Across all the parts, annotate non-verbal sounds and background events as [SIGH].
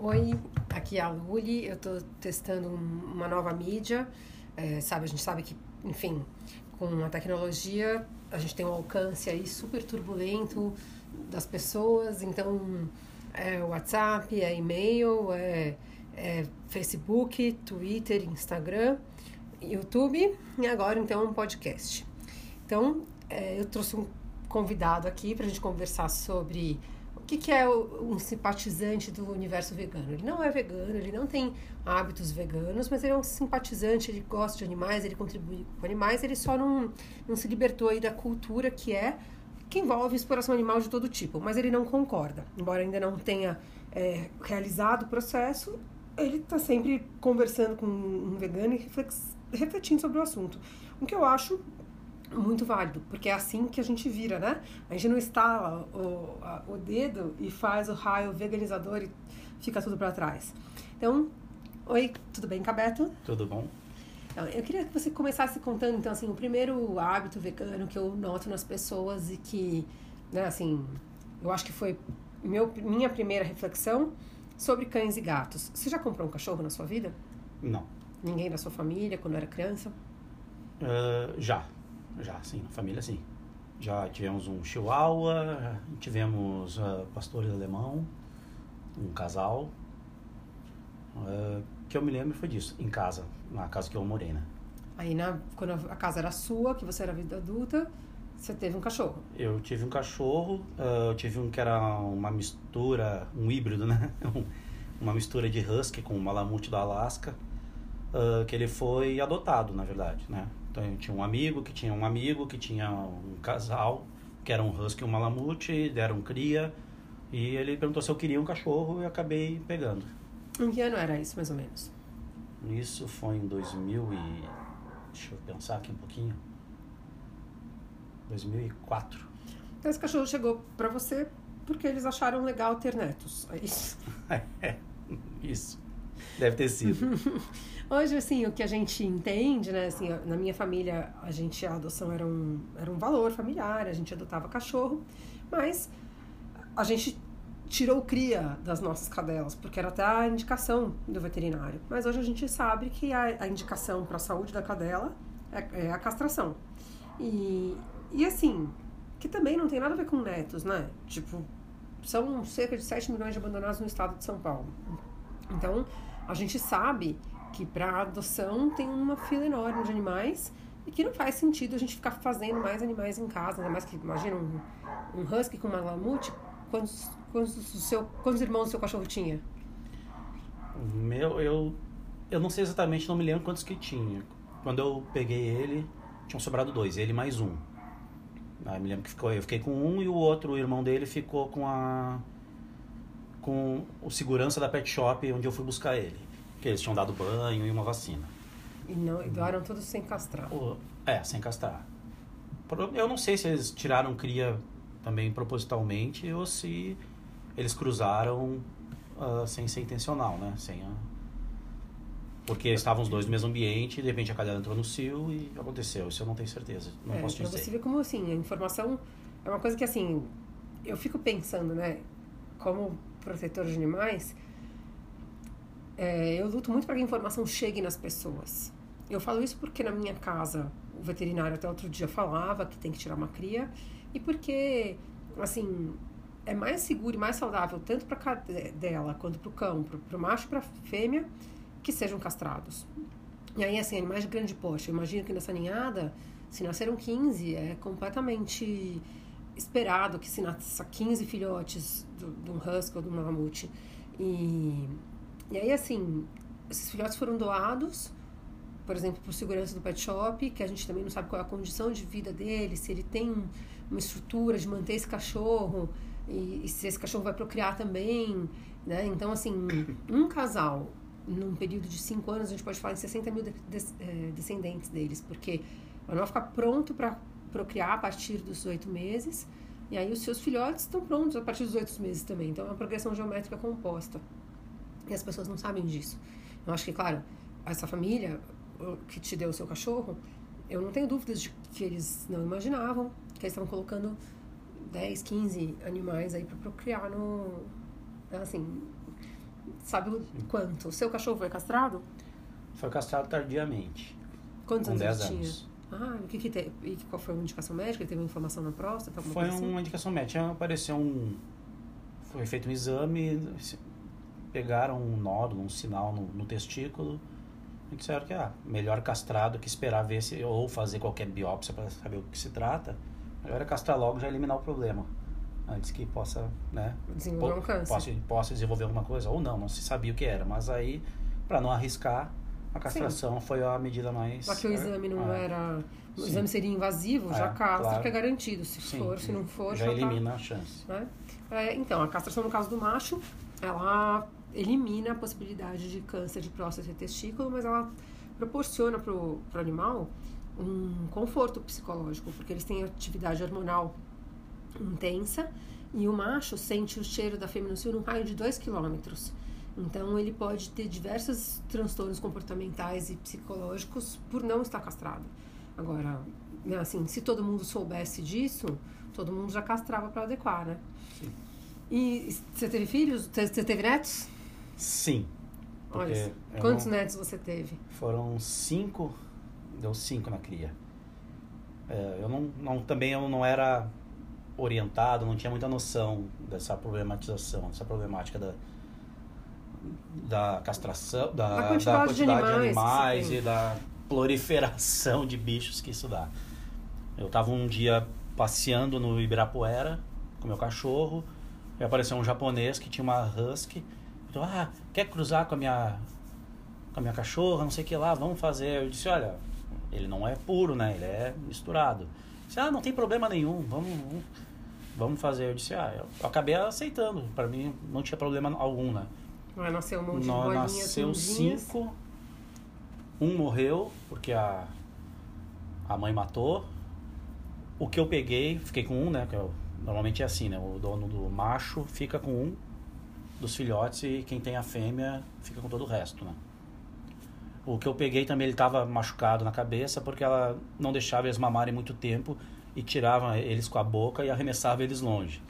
Oi, aqui é a Luli, eu estou testando um, uma nova mídia, é, sabe, a gente sabe que, enfim, com a tecnologia a gente tem um alcance aí super turbulento das pessoas, então é WhatsApp, é e-mail, é, é Facebook, Twitter, Instagram, YouTube e agora então um podcast. Então, é, eu trouxe um convidado aqui para a gente conversar sobre que, que é um simpatizante do universo vegano? Ele não é vegano, ele não tem hábitos veganos, mas ele é um simpatizante, ele gosta de animais, ele contribui com animais, ele só não, não se libertou aí da cultura que é que envolve exploração animal de todo tipo, mas ele não concorda. Embora ainda não tenha é, realizado o processo, ele está sempre conversando com um vegano e refletindo sobre o assunto. O que eu acho muito válido, porque é assim que a gente vira, né? A gente não estala o, a, o dedo e faz o raio veganizador e fica tudo para trás. Então, oi, tudo bem, Cabeto? Tudo bom. Então, eu queria que você começasse contando, então, assim, o primeiro hábito vegano que eu noto nas pessoas e que, né, assim, eu acho que foi meu, minha primeira reflexão sobre cães e gatos. Você já comprou um cachorro na sua vida? Não. Ninguém da sua família, quando era criança? Uh, já, já, sim, na família sim. Já tivemos um chihuahua, tivemos uh, pastores alemão, um casal. Uh, que eu me lembro foi disso, em casa, na casa que eu morei, né? Aí, na, quando a casa era sua, que você era vida adulta, você teve um cachorro? Eu tive um cachorro, uh, eu tive um que era uma mistura, um híbrido, [LAUGHS] né? uma mistura de husky com malamute do Alasca, uh, que ele foi adotado, na verdade, né? Então eu tinha um amigo que tinha um amigo que tinha um casal que era um husky e um malamute, deram cria e ele perguntou se eu queria um cachorro e eu acabei pegando. Em que ano era isso, mais ou menos? Isso foi em 2000 e... Deixa eu pensar aqui um pouquinho. 2004. Então esse cachorro chegou para você porque eles acharam legal ter netos, é isso? [LAUGHS] é, isso. Deve ter sido. [LAUGHS] Hoje, assim, o que a gente entende, né? Assim, na minha família, a gente, a adoção era um, era um valor familiar, a gente adotava cachorro, mas a gente tirou cria das nossas cadelas, porque era até a indicação do veterinário. Mas hoje a gente sabe que a, a indicação para a saúde da cadela é, é, a castração. E, e assim, que também não tem nada a ver com netos, né? Tipo, são cerca de 7 milhões de abandonados no estado de São Paulo. Então, a gente sabe que para adoção tem uma fila enorme de animais e que não faz sentido a gente ficar fazendo mais animais em casa, ainda mais que, imagina, um, um husky com uma lamute, quantos, quantos, seu, quantos irmãos o seu cachorro tinha? Meu, eu, eu não sei exatamente, não me lembro quantos que tinha. Quando eu peguei ele, tinham sobrado dois, ele mais um. Aí me lembro que ficou, eu fiquei com um e o outro, o irmão dele, ficou com a com o segurança da pet shop onde eu fui buscar ele. Que eles tinham dado banho e uma vacina. E não, e doaram todos sem castrar. O, é, sem castrar. Eu não sei se eles tiraram cria também propositalmente ou se eles cruzaram uh, sem ser intencional, né? Sem a... Porque estavam os dois no mesmo ambiente e de repente a cadela entrou no cio e aconteceu. Isso eu não tenho certeza. Não é, posso dizer. Você vê como assim, a informação é uma coisa que assim, eu fico pensando, né? Como protetor de animais, é, eu luto muito para que a informação chegue nas pessoas. Eu falo isso porque na minha casa o veterinário até outro dia falava que tem que tirar uma cria e porque, assim, é mais seguro e mais saudável tanto para dela quanto para o cão, para o macho e para a fêmea, que sejam castrados. E aí, assim, animais de grande porte. Eu imagino que nessa ninhada, se nasceram 15, é completamente esperado que se nasça 15 filhotes de um husky ou de um mamute. E, e aí, assim, esses filhotes foram doados, por exemplo, por segurança do pet shop, que a gente também não sabe qual é a condição de vida dele, se ele tem uma estrutura de manter esse cachorro e, e se esse cachorro vai procriar também, né? Então, assim, [COUGHS] um casal num período de 5 anos, a gente pode falar em 60 mil de, de, eh, descendentes deles, porque o animal fica pronto para procriar a partir dos oito meses. E aí os seus filhotes estão prontos a partir dos oito meses também. Então é uma progressão geométrica composta. E as pessoas não sabem disso. Eu acho que, claro, essa família que te deu o seu cachorro, eu não tenho dúvidas de que eles não imaginavam que eles estavam colocando 10, 15 animais aí para procriar no. Assim, Sabe quanto? O seu cachorro foi castrado? Foi castrado tardiamente. Quantos com anos 10 ele tinha? anos. Ah, o que que te... e qual foi a indicação médica? Ele teve uma inflamação na próstata? Foi assim? uma indicação médica. Apareceu um. Foi feito um exame, pegaram um nódulo, um sinal no, no testículo. E disseram que ah, melhor castrar do que esperar ver se. ou fazer qualquer biópsia para saber o que se trata. Melhor é castrar logo e já eliminar o problema. Antes que possa, né? Desenvolver um câncer. Possa, possa desenvolver alguma coisa, ou não, não se sabia o que era. Mas aí, para não arriscar, a castração foi a medida mais. Só que o exame não Ah, era. O Sim. exame seria invasivo, já É, castra, claro. que é garantido. Se sim, for, se não for, já tá- elimina a chance. né? É, então, a castração no caso do macho, ela elimina a possibilidade de câncer de próstata e testículo, mas ela proporciona para o animal um conforto psicológico, porque eles têm atividade hormonal intensa e o macho sente o cheiro da fêmea no cio num raio de 2 quilômetros. Então, ele pode ter diversos transtornos comportamentais e psicológicos por não estar castrado. Agora, né, assim, se todo mundo soubesse disso, todo mundo já castrava para adequar, né? Sim. E você teve filhos? Você teve netos? Sim. Olha, quantos não- netos você teve? Foram cinco, deu cinco na cria. É, eu não, não, também eu não era orientado, não tinha muita noção dessa problematização, dessa problemática da, da castração, da, Da quantidade de animais que você animais tem. e da proliferação de bichos que isso dá. Eu estava um dia passeando no Ibirapuera com meu cachorro e apareceu um japonês que tinha uma husky. Então, ah, quer cruzar com a minha com a minha cachorra, não sei o que lá, vamos fazer. Eu disse, olha, ele não é puro, né? Ele é misturado. Eu disse, ah, não tem problema nenhum, vamos, vamos, vamos fazer. Eu disse, ah, eu acabei aceitando. Para mim não tinha problema algum, né? Vai nascer um monte de bolinhas nasceu lindinhas. cinco, um morreu porque a, a mãe matou. O que eu peguei, fiquei com um, né? Que eu- normalmente é assim, né? O dono do macho fica com um dos filhotes e quem tem a fêmea fica com todo o resto, né? O que eu peguei também, ele estava machucado na cabeça porque ela não deixava eles mamarem muito tempo e tirava eles com a boca e arremessava eles longe.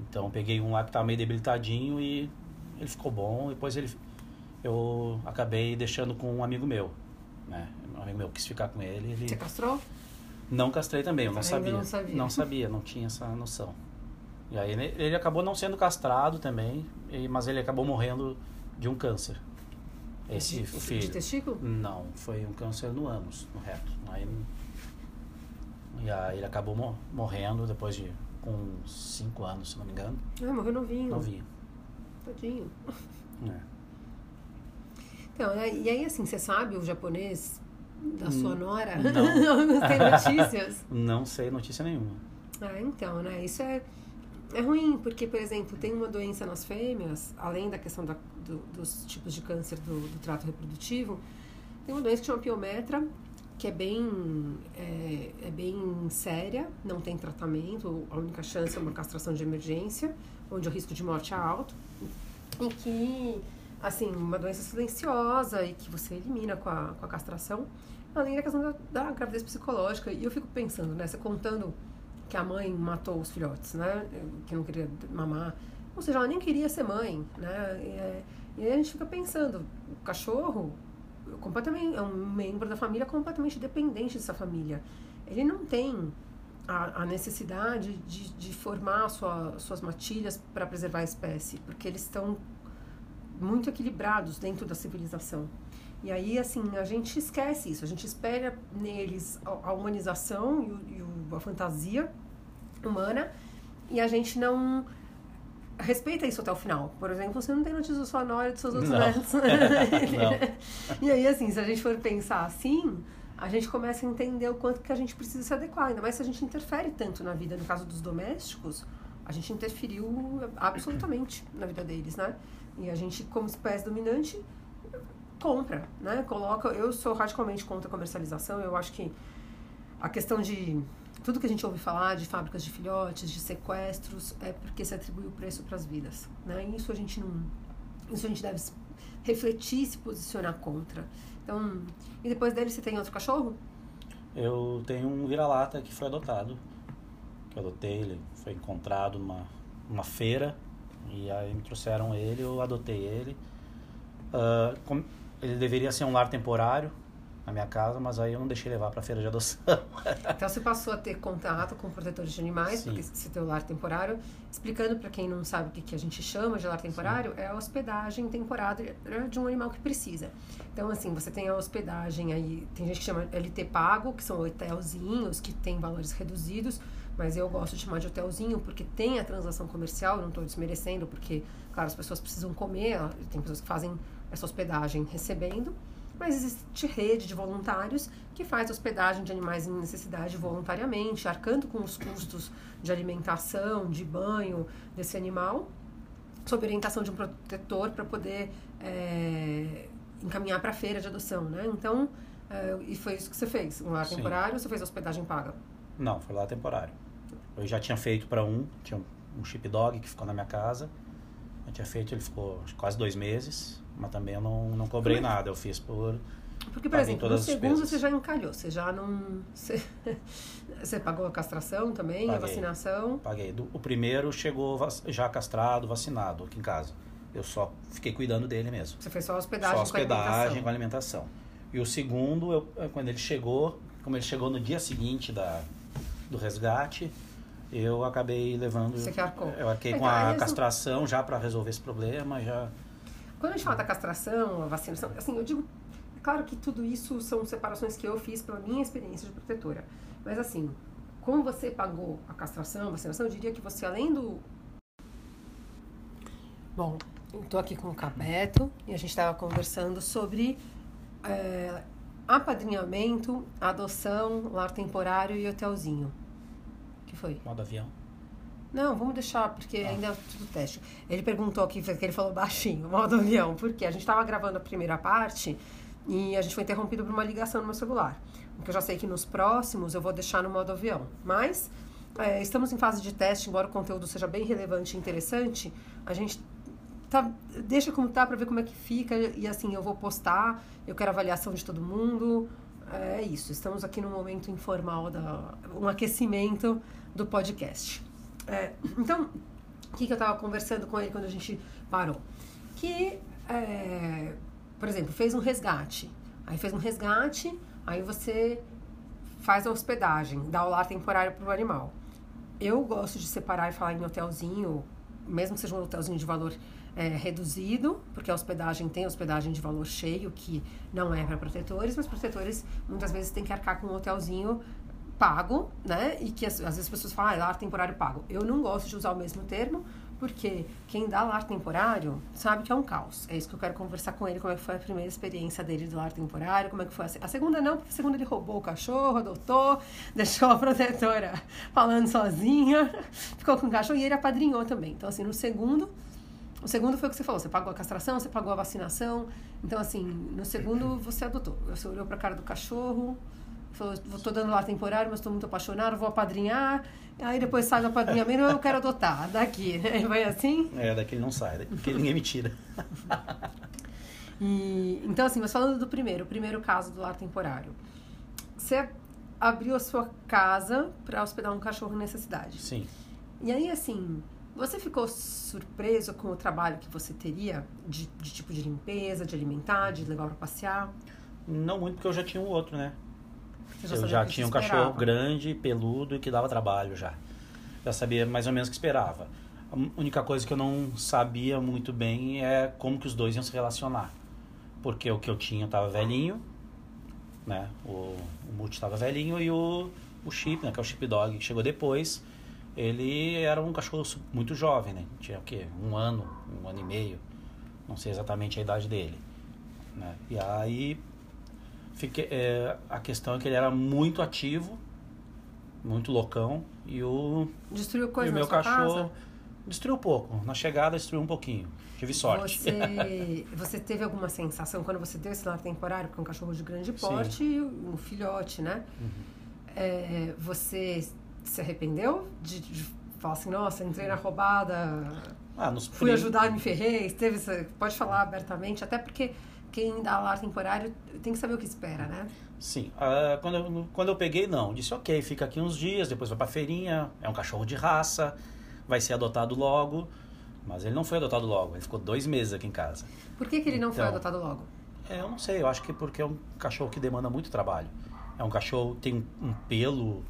Então peguei um lá que estava meio debilitadinho e ele ficou bom. Depois ele, eu acabei deixando com um amigo meu, né? Um amigo meu quis ficar com ele. Ele Você castrou? não castrei também, eu não sabia. não sabia. Não sabia, não tinha essa noção. E aí ele, ele acabou não sendo castrado também, e- mas ele acabou morrendo de um câncer. Esse de, filho. de testículo? Não, foi um câncer no ânus, no reto. Aí, e aí ele acabou mo- morrendo depois de com 5 anos, se não me engano. Ah, morreu novinho. Novinho. Tadinho. É. Então, e aí assim, você sabe o japonês da sua Hum, nora? não. [LAUGHS] Tem notícias? Não sei notícia nenhuma. Ah, então, né? Isso é, é ruim, porque, por exemplo, tem uma doença nas fêmeas, além da questão da, do- dos tipos de câncer do, do trato reprodutivo, tem uma doença que chama piometra, que é bem, é, é bem séria, não tem tratamento, a única chance é uma castração de emergência, onde o risco de morte é alto, e que, assim, uma doença silenciosa e que você elimina com a, com a castração, além da questão da, da gravidez psicológica. E eu fico pensando, né, você contando que a mãe matou os filhotes, né? Que não queria mamar. Ou seja, ela nem queria ser mãe, né? E, é- e aí a gente fica pensando, o cachorro completamente é um membro da família completamente dependente dessa família. Ele não tem a, a necessidade de, de formar sua, suas matilhas para preservar a espécie, porque eles estão muito equilibrados dentro da civilização. E aí, assim, a gente esquece isso, a gente espera neles a, a humanização e, o, e o- a fantasia humana e a gente não respeita isso até o final. Por exemplo, você não tem notícia da sua nora e dos seus outros netos. [LAUGHS] [LAUGHS] E aí, assim, se a gente for pensar assim, a gente começa a entender o quanto que a gente precisa se adequar. Ainda mais se a gente interfere tanto na vida. No caso dos domésticos, a gente interferiu absolutamente na vida deles, né? E a gente, como espécie dominante, compra, né? Coloca. Eu sou radicalmente contra a comercialização. Eu acho que a questão de tudo que a gente ouve falar de fábricas de filhotes, de sequestros, é porque se atribui o preço para as vidas, né? E isso a gente não, isso a gente deve refletir, se posicionar contra. Então, e depois dele você tem outro cachorro? Eu tenho um vira-lata que foi adotado. Que eu adotei, ele foi encontrado numa, numa feira. E aí me trouxeram ele, eu adotei ele. Uh, ele deveria ser um lar temporário, na minha casa, mas aí eu não deixei levar para feira de adoção. [LAUGHS] então você passou a ter contato com protetores de animais, Sim. porque tem o lar temporário. Explicando para quem não sabe o que, que a gente chama de lar temporário, Sim. é a hospedagem temporária de um animal que precisa. Então, assim, você tem a hospedagem aí, tem gente que chama LT pago, que são hotelzinhos que tem valores reduzidos, mas eu gosto de chamar de hotelzinho porque tem a transação comercial, não estou desmerecendo, porque, claro, as pessoas precisam comer, tem pessoas que fazem essa hospedagem recebendo mas existe rede de voluntários que faz hospedagem de animais em necessidade voluntariamente, arcando com os custos de alimentação, de banho desse animal, sob orientação de um protetor para poder é, encaminhar para a feira de adoção, né? Então, é, e foi isso que você fez, um lar Sim. temporário ou você fez hospedagem paga? Não, foi lá temporário. Eu já tinha feito para um, tinha um chip dog que ficou na minha casa. Eu tinha feito, ele ficou quase dois meses. Mas também eu não, não cobrei Como? nada, eu fiz por. Porque, por exemplo, no segundo você já encalhou, você já não. Você, [LAUGHS] você pagou a castração também, Paguei. a vacinação? Paguei. O primeiro chegou já castrado, vacinado aqui em casa. Eu só fiquei cuidando dele mesmo. Você fez só hospedagem, só hospedagem com alimentação. com alimentação. E o segundo, eu, quando ele chegou, como ele chegou no dia seguinte da, do resgate, eu acabei levando. Você que arcou. Eu arquei é, com a castração já para resolver esse problema, já quando a gente fala da castração, a vacinação, assim, eu digo, é claro que tudo isso são separações que eu fiz pela minha experiência de protetora. Mas assim, como você pagou a castração, a vacinação, eu diria que você, além do. Bom, eu tô aqui com o Cabeto e a gente estava conversando sobre é, apadrinhamento, adoção, lar temporário e hotelzinho. O que foi? Modo avião. Não, vamos deixar, porque ah. ainda é tudo teste. Ele perguntou aqui, que ele falou baixinho, [LAUGHS] modo avião, porque a gente estava gravando a primeira parte e a gente foi interrompido por uma ligação no meu celular. Porque eu já sei que nos próximos eu vou deixar no modo avião. Mas é, estamos em fase de teste, embora o conteúdo seja bem relevante e interessante, a gente tá, deixa como tá para ver como é que fica e assim eu vou postar, eu quero avaliação de todo mundo. É isso, estamos aqui no momento informal da um aquecimento do podcast. É, então, o que, que eu estava conversando com ele quando a gente parou? Que, é, por exemplo, fez um resgate. Aí fez um resgate, aí você faz a hospedagem, dá o lar temporário para o animal. Eu gosto de separar e falar em hotelzinho, mesmo que seja um hotelzinho de valor é, reduzido, porque a hospedagem tem hospedagem de valor cheio, que não é para protetores, mas protetores muitas vezes têm que arcar com um hotelzinho pago, né? E que às, vezes as pessoas falam, ah, lar temporário pago. Eu não gosto de usar o mesmo termo, porque quem dá lar temporário sabe que é um caos. É isso que eu quero conversar com ele, como é que foi a primeira experiência dele do lar temporário, como é que foi a, a segunda não, porque a segunda ele roubou o cachorro, adotou, [LAUGHS] deixou a protetora [LAUGHS] falando sozinha, [LAUGHS] ficou com o cachorro e ele apadrinhou também. Então, assim, no segundo, o segundo foi o que você falou, você pagou a castração, você pagou a vacinação. Então, assim, no segundo você adotou. Você olhou para a cara do cachorro, Falou, estou dando lá temporário, mas estou muito apaixonado, vou apadrinhar. Aí depois sai do apadrinhamento, eu quero adotar. Daqui. [LAUGHS] Vai assim? É, daqui ele não sai, daqui ninguém me tira. [LAUGHS] e, então, assim, mas falando do primeiro, o primeiro caso do lar temporário. Você abriu a sua casa para hospedar um cachorro em necessidade. Sim. E aí, assim, você ficou surpreso com o trabalho que você teria de, de tipo de limpeza, de alimentar, de levar para passear? Não muito, porque eu já tinha um outro, né? Já eu já tinha um cachorro grande, peludo e que dava trabalho já. Já sabia mais ou menos o que esperava. A única coisa que eu não sabia muito bem é como que os dois iam se relacionar. Porque o que eu tinha estava velhinho, né? O, o Multi estava velhinho e o, o Chip, né? Que é o Chip Dog, que chegou depois, ele era um cachorro muito jovem, né? Tinha o quê? Um ano, um ano e meio. Não sei exatamente a idade dele. Né? E aí Fiquei, é, a questão é que ele era muito ativo, muito loucão, e o. Destruiu coisa e o meu cachorro. Casa? Destruiu pouco. Na chegada, destruiu um pouquinho. Tive sorte. Você, [LAUGHS] você teve alguma sensação quando você deu esse lar temporário, com um cachorro de grande porte Sim. e um filhote, né? Uhum. É, você se arrependeu de, de, falar assim, nossa, entrei na roubada, ah, fui ajudar me ferrei? Teve, pode falar abertamente, até porque quem dá lar temporário tem que saber o que espera, né? Sim. Uh, quando, eu, quando eu peguei, não. Disse, ok, fica aqui uns dias, depois vai pra feirinha, é um cachorro de raça, vai ser adotado logo. Mas ele não foi adotado logo, ele ficou dois meses aqui em casa. Por que, que ele não foi Então, adotado logo? É, eu não sei, eu acho que porque é um cachorro que demanda muito trabalho. É um cachorro que tem um pelo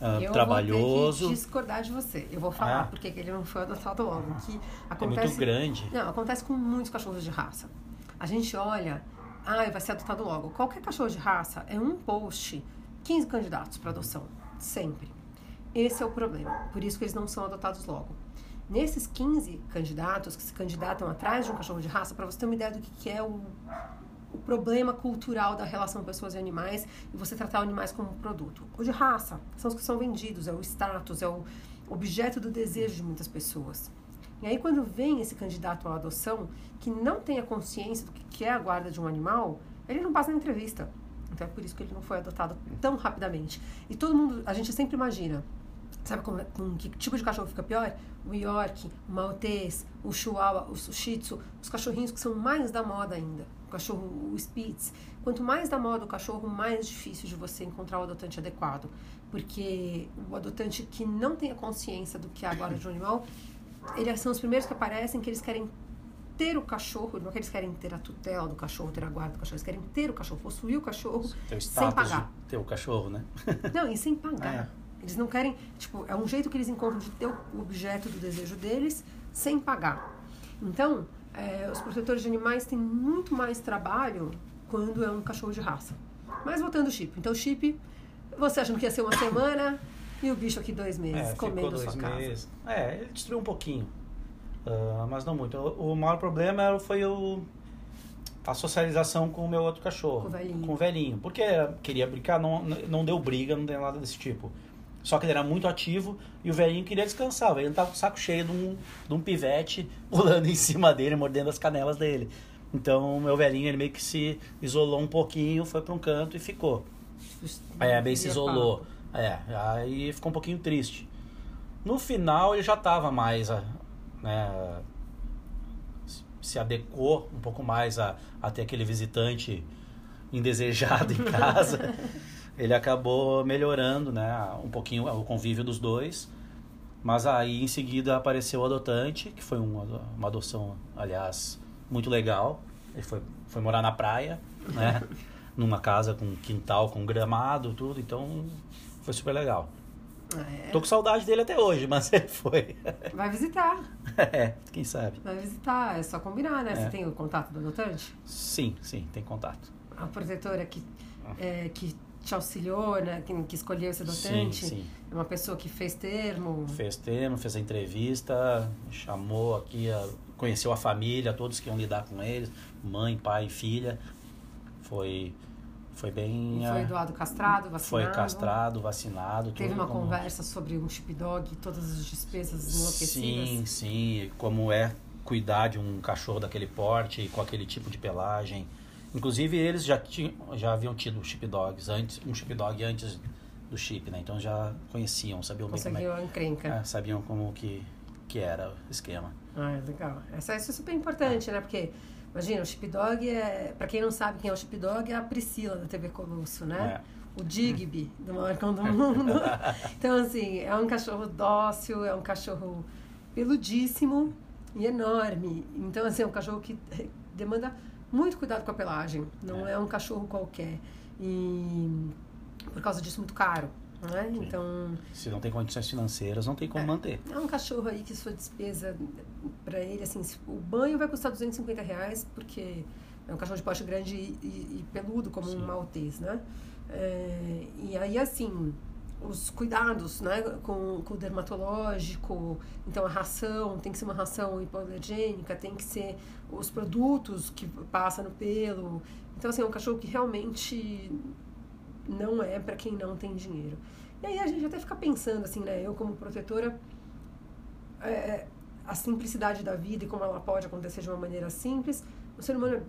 ah, eu trabalhoso, vou ter que discordar de você. Eu vou falar Ah. por que que ele não foi adotado logo. Que é acontece, muito grande. Não, acontece com muitos cachorros de raça. A gente olha, ah, vai ser adotado logo. Qualquer cachorro de raça é um post, 15 candidatos para adoção. Sempre. Esse é o problema. Por isso que eles não são adotados logo. Nesses 15 candidatos que se candidatam atrás de um cachorro de raça, para você ter uma ideia do que é o, o problema cultural da relação pessoas e animais e você tratar animais como um produto. O de raça são os que são vendidos, é o status, é o objeto do desejo de muitas pessoas. E aí, quando vem esse candidato à adoção, que não tem a consciência do que é a guarda de um animal, ele não passa na entrevista. Então é por isso que ele não foi adotado tão rapidamente. E todo mundo, a gente sempre imagina, sabe com, com que tipo de cachorro fica pior? O York, o Maltês, o Chihuahua, o Shih Tzu, os cachorrinhos que são mais da moda ainda. O cachorro, o Spitz. Quanto mais da moda o cachorro, mais difícil de você encontrar o adotante adequado. Porque o adotante que não tem a consciência do que é a guarda de um animal, eles são os primeiros que aparecem que eles querem ter o cachorro, não é que eles querem ter a tutela do cachorro, ter a guarda do cachorro, eles querem ter o cachorro, possuir o cachorro Teu sem pagar. ter o cachorro, né? [LAUGHS] Não, e sem pagar. É. Eles não querem, tipo, é um jeito que eles encontram de ter o objeto do desejo deles sem pagar. Então, é, os protetores de animais têm muito mais trabalho quando é um cachorro de raça. Mas voltando ao chip. Então, o chip, você achando que ia ser uma semana e o bicho aqui dois meses É, comendo ficou sua dois casa. meses. É, ele destruiu um pouquinho. Ah, mas não muito. O, o maior problema foi o, a socialização com o meu outro cachorro. Com o velhinho. Com o velhinho. Porque queria brincar, não, não deu briga, não deu nada desse tipo. Só que ele era muito ativo e o velhinho queria descansar. O velhinho tava com o saco cheio de um, de um pivete [LAUGHS] pulando em cima dele, mordendo as canelas dele. Então, o meu velhinho, ele meio que se isolou um pouquinho, foi para um canto e ficou. É, bem se isolou. É, aí ficou um pouquinho triste. No final ele já estava mais, a- né, se adequou um pouco mais a, a ter aquele visitante indesejado em casa. [LAUGHS] ele acabou melhorando, né, um pouquinho o convívio dos dois. Mas aí em seguida apareceu o adotante, que foi uma, uma adoção, aliás, muito legal. Ele foi, foi morar na praia, né? [LAUGHS] Numa casa com quintal, com gramado, tudo. Então foi super legal. É, Tô com saudade dele até hoje, [LAUGHS] mas ele foi. vai visitar. é, quem sabe? Vai visitar, é só combinar, né? É. Você tem o contato do adotante? Sim, sim, tem contato. A protetora que, Ah. é, que te auxiliou, né? Que, que escolheu esse Sim, adotante? sim. É uma pessoa que fez termo? Fez termo, fez a entrevista, chamou aqui, a- conheceu a família, todos que iam lidar com eles, mãe, pai, filha. Foi, foi bem. Foi ah, doado castrado, Foi vacinado? castrado, vacinado. Teve uma como- conversa sobre um chip dog e todas as despesas enlouquecidas? Sim, sim. Como é cuidar de um cachorro daquele porte, com aquele tipo de pelagem. Inclusive, eles já, tinham, já haviam tido chip dogs antes, um chip dog antes do chip, né? Então já conheciam, sabiam bem como é, encrenca. é, sabiam como que, que era o esquema. Ah, é legal. Essa, isso é super importante, né? Porque, imagina, o chip dog é... Pra quem não sabe quem é o chip dog, é a Priscila da TV Colosso, né? O Digby, do maior cão do [LAUGHS] mundo. então, assim, é um cachorro dócil, é um cachorro peludíssimo e enorme. Então, assim, é um cachorro que demanda muito cuidado com a pelagem. Não é, É. um cachorro qualquer. E por causa disso, muito caro. Né? Então, Se não tem condições financeiras, não tem como É. manter. é um cachorro aí que sua despesa pra ele, assim, o banho vai custar 250 reais, porque é um cachorro de porte grande e, e- e peludo, como Sim. um maltês, né? É, e aí, assim, os cuidados, né, com, com o dermatológico, então a ração, tem que ser uma ração hipoalergênica, tem que ser os produtos que passa no pelo. Então, assim, é um cachorro que realmente não é para quem não tem dinheiro. E aí a gente até fica pensando, assim, né? Eu como protetora, é, a simplicidade da vida e como ela pode acontecer de uma maneira simples. O ser humano é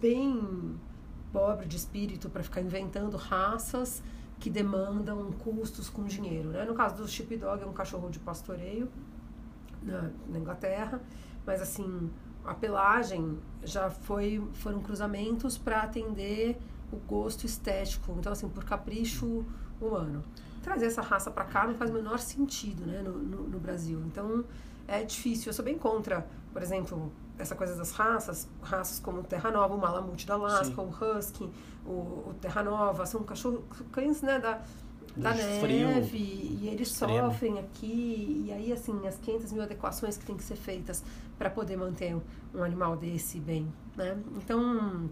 bem pobre de espírito para ficar inventando raças que demandam custos com dinheiro, né? No caso do Chip Dog, é um cachorro de pastoreio na, na Inglaterra, mas assim, a pelagem já foi foram cruzamentos para atender o gosto estético, então assim, por capricho humano. Trazer essa raça para cá não faz o menor sentido, né, no, no, no Brasil. Então, é difícil. Eu sou bem contra, por exemplo, essa coisa das raças, raças como o Terra Nova, o Malamute da Alaska, Sim. o Husky, o, o Terra Nova, são cachorros, cães, né, da, da neve, e eles extremo. sofrem aqui, e aí, assim, as 500 mil adequações que tem que ser feitas para poder manter um animal desse bem, né? Então,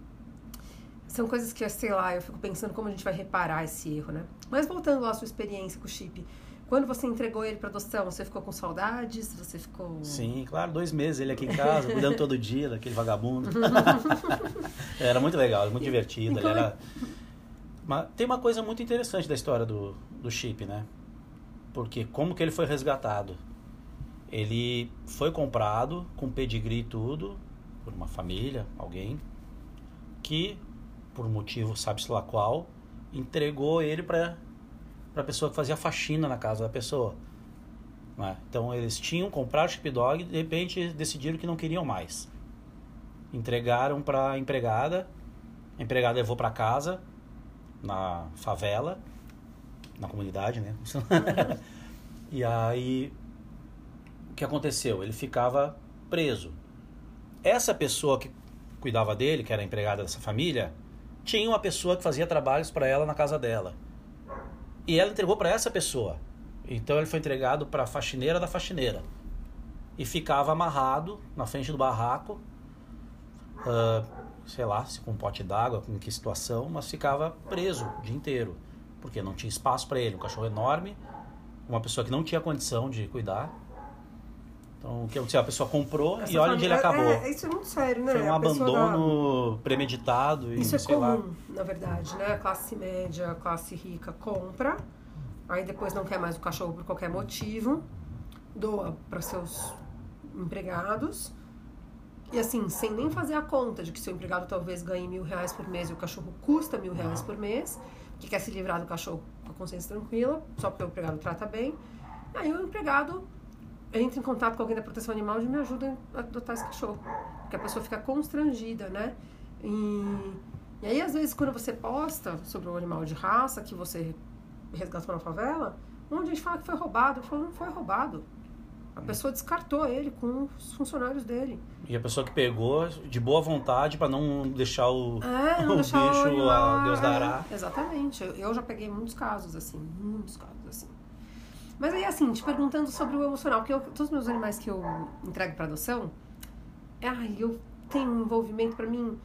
são coisas que, sei lá, eu fico pensando como a gente vai reparar esse erro, né? Mas voltando à sua experiência com o chip, quando você entregou ele para adoção, você ficou com saudades? Você ficou... Sim, claro, dois meses ele aqui em casa, cuidando todo dia daquele vagabundo. [LAUGHS] era muito legal, muito divertido. Ele era... Mas tem uma coisa muito interessante da história do, do Chip, né? Porque como que ele foi resgatado? Ele foi comprado com pedigree e tudo, por uma família, alguém, que, por motivo sabe-se lá qual, entregou ele para a pessoa que fazia faxina na casa da pessoa. né? Então eles tinham comprado o chip dog e de repente decidiram que não queriam mais. Entregaram para a empregada, a empregada levou para casa, na favela, na comunidade, né? [LAUGHS] e aí o que aconteceu? Ele ficava preso. Essa pessoa que cuidava dele, que era empregada dessa família, tinha uma pessoa que fazia trabalhos para ela na casa dela. E ela entregou para essa pessoa. Então ele foi entregado para a faxineira da faxineira. E ficava amarrado na frente do barraco, ah, sei lá, se com um pote d'água, em que situação, mas ficava preso o dia inteiro. Porque não tinha espaço para ele. Um cachorro enorme, uma pessoa que não tinha condição de cuidar. Então, que aconteceu? A pessoa comprou Essa e olha onde ele acabou. É, isso é muito sério, né? Foi um A dá- abandono premeditado e Isso é sei lá. comum, na verdade, né? A classe média, a classe rica compra, aí depois não quer mais o cachorro por qualquer motivo, doa para seus empregados. E assim, sem nem fazer a conta de que seu empregado talvez ganhe mil reais por mês e o cachorro custa mil reais por mês, que quer se livrar do cachorro com a consciência tranquila, só porque o empregado trata bem. Aí o empregado entra em contato com alguém da proteção animal de me ajuda a adotar esse cachorro. Porque a pessoa fica constrangida, né? E, e aí, às vezes, quando você posta sobre um animal de raça que você resgatou na favela, onde a gente fala que foi roubado, eu falo, não foi roubado. A pessoa descartou ele com os funcionários dele. E a pessoa que pegou de boa vontade para não deixar o, É, não [LAUGHS] o deixar bicho, animal- a Deus é, dará. Exatamente. Eu, eu já peguei muitos casos assim, muitos casos assim. Mas aí, assim, te perguntando sobre o emocional, porque eu- todos os meus animais que eu entrego para adoção, ai, eu tenho um envolvimento para mim,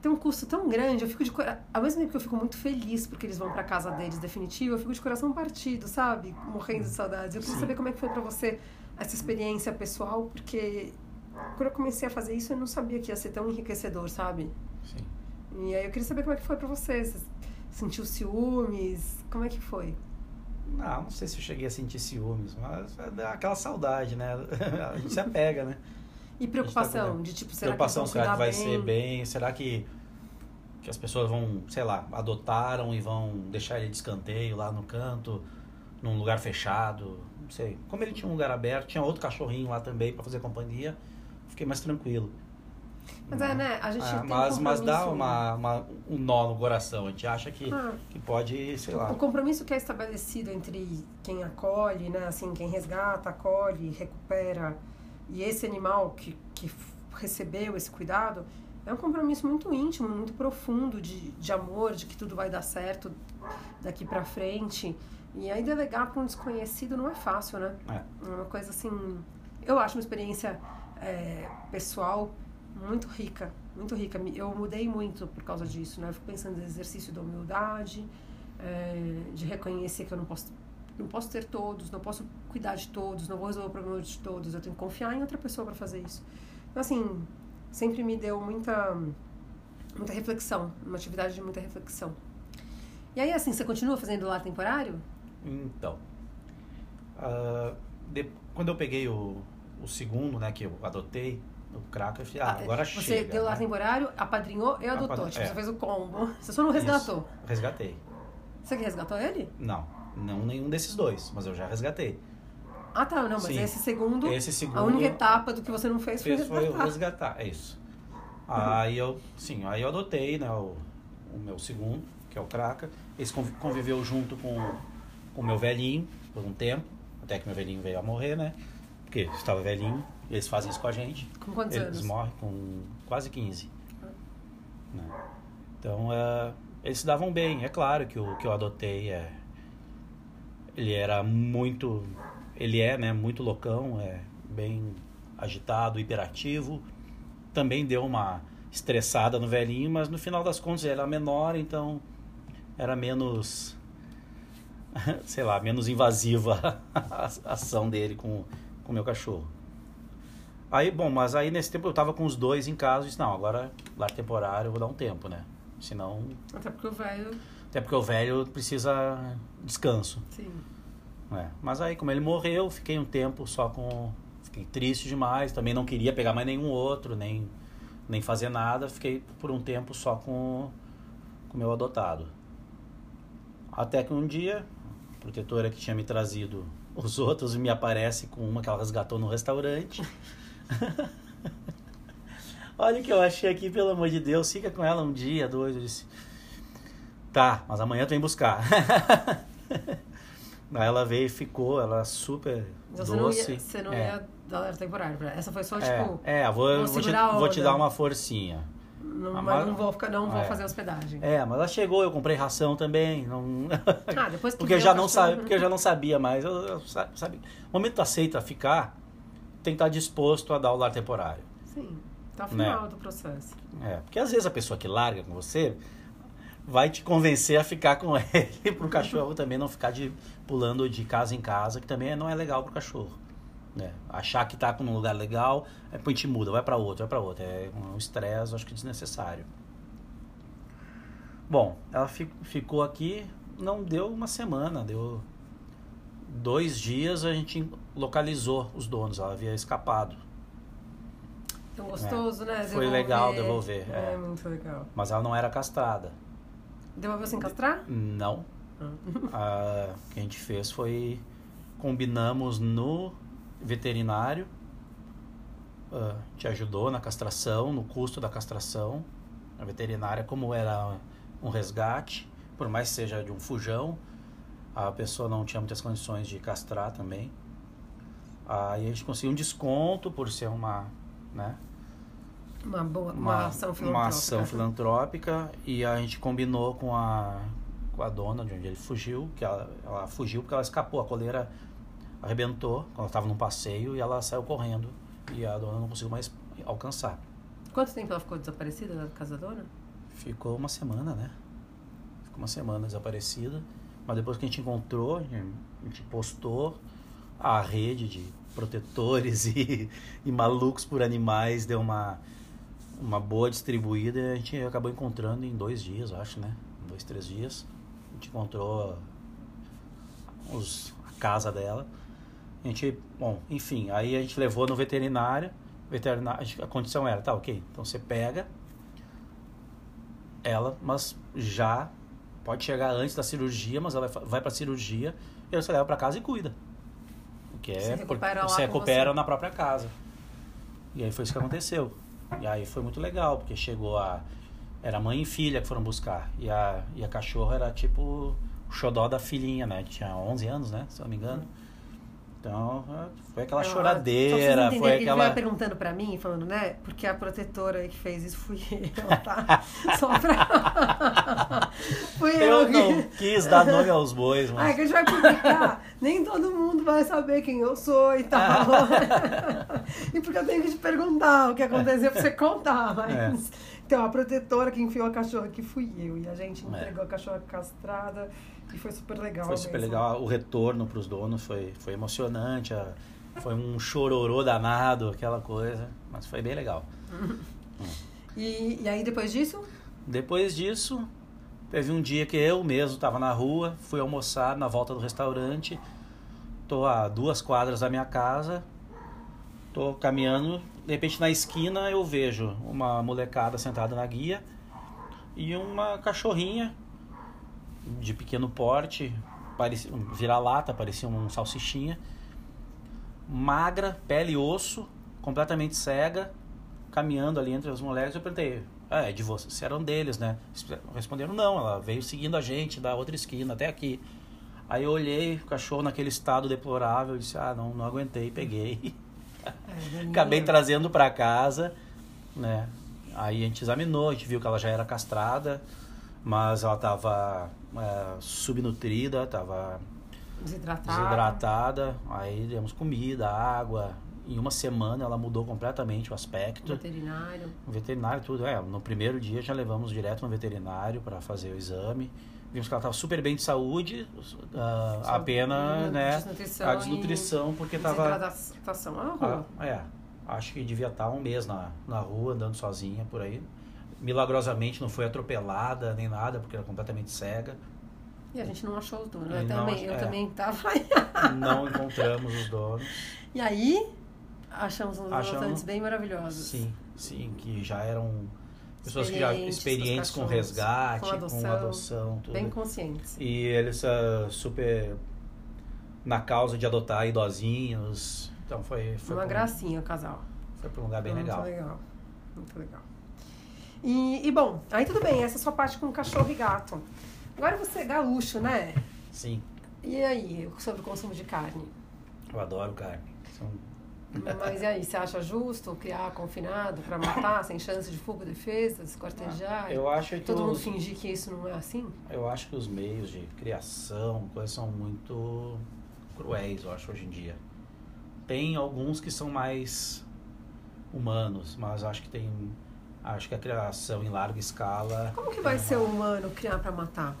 tem um custo tão grande, eu fico de coração. Ao mesmo tempo que eu fico muito feliz porque eles vão para casa deles definitivo, eu fico de coração partido, sabe? Morrendo de saudades. Eu queria Sim. saber como é que foi para você essa experiência pessoal, porque quando eu comecei a fazer isso, eu não sabia que ia ser tão enriquecedor, sabe? Sim. E aí eu queria saber como é que foi pra você. Você sentiu ciúmes? Como é que foi? Não, não sei se eu cheguei a sentir ciúmes, mas é dá aquela saudade, né? [LAUGHS] A gente se apega, né? E preocupação? cuidando. De tipo, será Preocupação, que será que vai bem? ser bem? Será que, que as pessoas vão, sei lá, adotaram e vão deixar ele de escanteio lá no canto, num lugar fechado? Não sei. Como ele tinha um lugar aberto, tinha outro cachorrinho lá também para fazer companhia, fiquei mais tranquilo. Mas é, né? A gente Ah, tem mas, mas dá uma, uma- um nó no coração. A gente acha que, Ah. que pode, sei lá. O compromisso que é estabelecido entre quem acolhe, né? Assim, quem resgata, acolhe, recupera, e esse animal que, que recebeu esse cuidado, é um compromisso muito íntimo, muito profundo de, de amor, de que tudo vai dar certo daqui pra frente. E aí delegar para um desconhecido não é fácil, né? É. É uma coisa assim. Eu acho uma experiência é, pessoal muito rica, muito rica. Eu mudei muito por causa disso, né? Eu fico pensando no exercício da humildade, é, de reconhecer que eu não posso, não posso ter todos, não posso cuidar de todos, não vou resolver o problema de todos. Eu tenho que confiar em outra pessoa para fazer isso. Então, assim, sempre me deu muita, muita reflexão, uma atividade de muita reflexão. E aí, assim, você continua fazendo lar temporário? Então, ah, de- quando eu peguei o, o segundo, né, que eu adotei, o eu falei, ah, agora Você chega. deu lar né? temporário, apadrinhou e adotou. Tipo, é. você fez o combo. [LAUGHS] Você só não resgatou. Isso, resgatei. Você que resgatou ele? Não, não nenhum desses dois, mas eu já resgatei. Ah, tá. Não, mas Sim. esse segundo, Esse segundo a única etapa do que você não fez foi fez foi resgatar. resgatar, é isso. Aí eu, sim, aí eu adotei, né, o, o meu segundo, que é o Kraka. Esse convi- conviveu junto com com o meu velhinho por um tempo, até que meu velhinho veio a morrer, né? porque estava velhinho, eles fazem isso com a gente. Com quantos eles anos? morrem com quase 15. Né? Então, é, eles se davam bem. É claro que o que eu adotei é. Ele era muito. Ele é, né? Muito loucão, é bem agitado, hiperativo. Também deu uma estressada no velhinho, mas no final das contas ele era menor, então era menos. [LAUGHS] Sei lá, menos invasiva [LAUGHS] a ação dele com o meu cachorro. Aí, bom, mas aí nesse tempo eu tava com os dois em casa e disse, não, agora lar temporário eu vou dar um tempo, né? Senão. Até porque o velho. Até porque o velho precisa descanso. Sim. né? Mas aí, como ele morreu, fiquei um tempo só com. Fiquei triste demais, também não queria pegar mais nenhum outro, nem, nem fazer nada. Fiquei por um tempo só com o meu adotado. Até que um dia, a protetora que tinha me trazido os outros me aparece com uma que ela resgatou no restaurante. [LAUGHS] [LAUGHS] Olha o que eu achei aqui, pelo amor de Deus. Fica com ela um dia, dois. Eu disse, tá, mas amanhã tu vem buscar. [LAUGHS] Aí ela veio e ficou, ela super Então você não doce. ia, você não é. ia dar temporário pra ela. Essa foi só, É, tipo. é, vou, vou te, vou te dar uma forcinha. Não, Ah, mas não vou, ficar, não vou É. fazer hospedagem. É, mas ela chegou, eu comprei ração também. Não... Ah, depois [LAUGHS] que porque, eu já não cachorro, sabe, porque eu já não sabia mais. Eu, eu sa- sabe, no momento que tu aceita ficar, tem que estar disposto a dar o lar temporário. Sim. Tá ao Né? final do processo. É, porque às vezes a pessoa que larga com você vai te convencer a ficar com [LAUGHS] ele pro cachorro também não ficar de, pulando de casa em casa, que também não é legal pro cachorro. Né? Achar que tá num lugar legal, é, põe te muda, vai para outro, vai para outro. É um estresse, acho que desnecessário. Bom, ela fi- ficou aqui, não deu uma semana, deu dois dias a gente localizou os donos, ela havia escapado. Tão gostoso, né? É. Foi legal devolver, É, é. muito legal. Mas ela não era castrada. Devolveu sem castrar? Não. Ah, o que a gente fez foi combinamos no veterinário, ah, te ajudou na castração, no custo da castração. A veterinária, como era um resgate, por mais que seja de um fujão, a pessoa não tinha muitas condições de castrar também. Aí a gente conseguiu um desconto por ser uma, né, Uma boa, uma, ação filantrópica. uma ação filantrópica e a gente combinou com a, com a dona de onde ele fugiu, que ela, ela fugiu porque ela escapou, a coleira arrebentou quando ela estava num passeio e ela saiu correndo e a dona não conseguiu mais alcançar. Quanto tempo ela ficou desaparecida da casa da dona? Ficou uma semana, né? Ficou uma semana desaparecida, mas depois que a gente encontrou, a gente postou a rede de protetores [LAUGHS] e, e malucos por animais deu uma uma boa distribuída e a gente acabou encontrando em dois dias, acho, né? Dois, três dias. A gente encontrou os, a casa dela. A gente, bom, enfim, aí a gente levou no veterinário. veterinário a condição era, tá, ok, então você pega ela, mas já pode chegar antes da cirurgia, mas ela vai- pra cirurgia e você leva pra casa e cuida. Que Você é recupera lá você recupera você. na própria casa. E aí foi isso que aconteceu. E aí foi muito legal, porque chegou a. Era mãe e filha que foram buscar. E a, e a cachorra era tipo o xodó da filhinha, né? Tinha 11 anos, né? Se eu não me engano. Então, é, foi aquela Ah, choradeira, vocês entenderem, foi Ele aquela. veio perguntando pra mim, falando, né? Porque a protetora que fez isso fui eu, tá? [LAUGHS] Só pra... [LAUGHS] fui eu, Eu que- não quis dar nome aos bois, Ah, mas. que a gente vai publicar. Nem todo mundo vai saber quem eu sou e tal. [LAUGHS] e porque eu tenho que te perguntar o que aconteceu pra você contar. Mas... Então, a protetora que enfiou a cachorra que fui eu. E a gente É. entregou a cachorra castrada. E foi super legal. Foi super mesmo. legal. O retorno para os donos foi, foi emocionante. a- Foi um chororô danado, aquela coisa. Mas foi bem legal. [LAUGHS] E, e aí, depois disso? Depois disso, teve um dia que eu mesmo estava na rua, fui almoçar na volta do restaurante. Tô a duas quadras da minha casa. Tô caminhando, de repente na esquina eu vejo uma molecada sentada na guia e uma cachorrinha de pequeno porte, parecia vira-lata, parecia um salsichinha, magra, pele e osso, completamente cega, caminhando ali entre os moleques. Eu perguntei, ah, é de vocês, eram deles, né? Responderam, não, ela veio seguindo a gente da outra esquina até aqui. Aí eu olhei o cachorro naquele estado deplorável disse, ah, não, não aguentei, peguei. [LAUGHS] É, [LAUGHS] Acabei trazendo para casa, né? Aí a gente examinou, a gente viu que ela já era castrada, mas ela estava é, subnutrida, estava desidratada. desidratada. Aí demos comida, água. Em uma semana ela mudou completamente o aspecto. Veterinário. Veterinário, tudo. É, no primeiro dia já levamos direto no veterinário para fazer o exame. Vimos que ela estava super bem de saúde, uh, apenas né, desnutrição a desnutrição, porque estava. Desidratação na rua. Ah, é, acho que devia estar um mês na, na rua, andando sozinha por aí. Milagrosamente não foi atropelada nem nada, porque era completamente cega. E a gente não achou os donos. Eu não também, eu é. também tava. Não encontramos os donos. E aí, achamos uns Achamos- bem maravilhosos. Sim, sim, que já eram pessoas que já Experientes, com com resgate, com com adoção, adoção, tudo. Bem conscientes. E eles ah, super na causa de adotar idosinhos. Então foi foi Uma pra um- gracinha o casal. Foi para um lugar bem Muito legal. legal. Muito legal. E, e, bom, aí tudo bem, essa é a sua parte com cachorro e gato. Agora você é gaúcho, né? Sim, E aí, sobre o consumo de carne? eu adoro carne. São- Mas e aí, você acha justo criar confinado pra matar, sem chance de fuga, defesa, escortejar? Eu acho que Todo mundo os, fingir que isso não é assim? eu acho que os meios de criação, coisas são muito cruéis, eu acho hoje em dia. Tem alguns que são mais humanos, mas acho que tem acho que a criação em larga escala Como que vai tem ser uma- humano criar pra matar?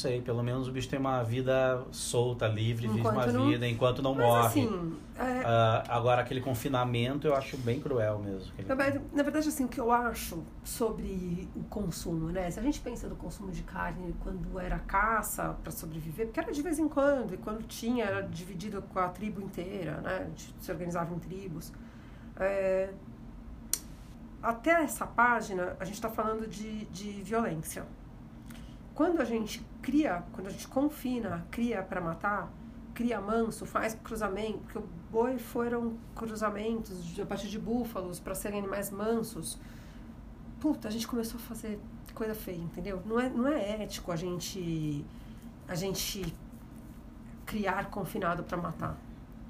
Sei, pelo menos o bicho tem uma vida solta, livre, vive Enquanto uma não- vida enquanto não Mas morre. assim, é, Ah, agora, aquele confinamento eu acho bem cruel mesmo. Aquele- Na verdade, assim, o que eu acho sobre o consumo, né? Se a gente pensa do consumo de carne quando era caça para sobreviver, porque era de vez em quando, e quando tinha, era dividido com a tribo inteira, né? Se organizava em tribos. É, Até essa página, a gente está falando de, de violência. Quando a gente cria, quando a gente confina, cria para matar, cria manso, faz cruzamento, porque o boi foram cruzamentos a partir de búfalos para serem animais mansos. Puta, a gente começou a fazer coisa feia, entendeu? Não é, não é ético a gente a gente criar confinado para matar,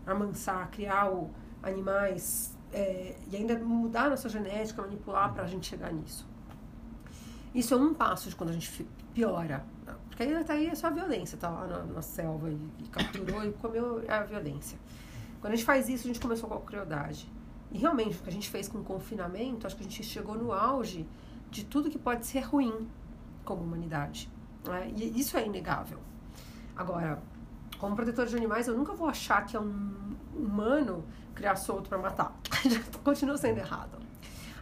amansar, criar o, animais é, e ainda mudar nossa genética, manipular para a gente chegar nisso. Isso é um passo de quando a gente piora. Porque aí, tá aí é só a violência, tá lá na, na selva e, e capturou e comeu é a violência. Quando a gente faz isso, a gente começou com a crueldade. E realmente, o que a gente fez com o confinamento, acho que a gente chegou no auge de tudo que pode ser ruim como humanidade. né? E isso é inegável. Agora, como protetor de animais, eu nunca vou achar que é um humano criar solto para matar. [LAUGHS] Continua sendo errado.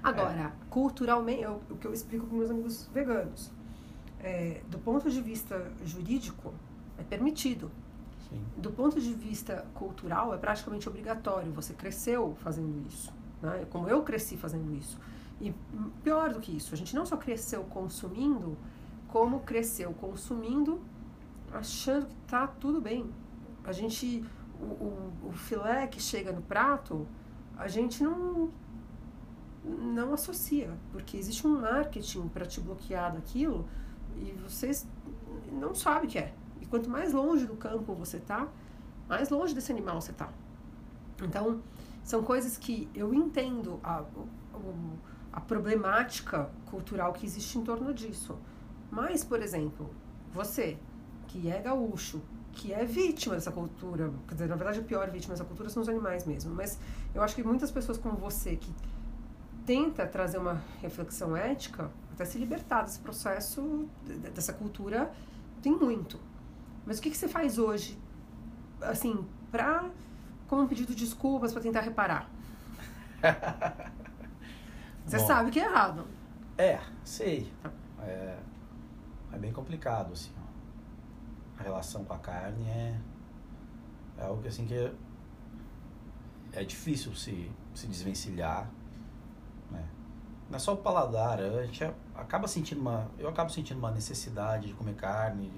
Agora, culturalmente, eu- o que eu explico para meus amigos veganos, é, do ponto de vista jurídico, é permitido. Sim. Do ponto de vista cultural, é praticamente obrigatório. Você cresceu fazendo isso, né? como eu cresci fazendo isso. E pior do que isso, a gente não só cresceu consumindo, como cresceu consumindo achando que tá tudo bem. A gente, o, o, o filé que chega no prato, a gente não não associa, porque existe um marketing para te bloquear daquilo e vocês não sabem o que é. E quanto mais longe do campo você tá, mais longe desse animal você tá. Então, são coisas que eu entendo a, a problemática cultural que existe em torno disso. Mas, por exemplo, você, que é gaúcho, que é vítima dessa cultura, quer dizer, na verdade, a pior vítima dessa cultura são os animais mesmo, mas eu acho que muitas pessoas como você, que tenta trazer uma reflexão ética, até se libertar desse processo, de- de- dessa cultura, tem muito. Mas o que, que você faz hoje, assim, pra, como um pedido de desculpas, para tentar reparar? [LAUGHS] Você Bom. sabe que é errado. É, sei. É, é bem complicado, assim. ó. A relação com a carne é, é algo que, assim, que é, é difícil se, se desvencilhar, né? Não é só o paladar, a gente acaba sentindo uma... Eu acabo sentindo uma necessidade de comer carne,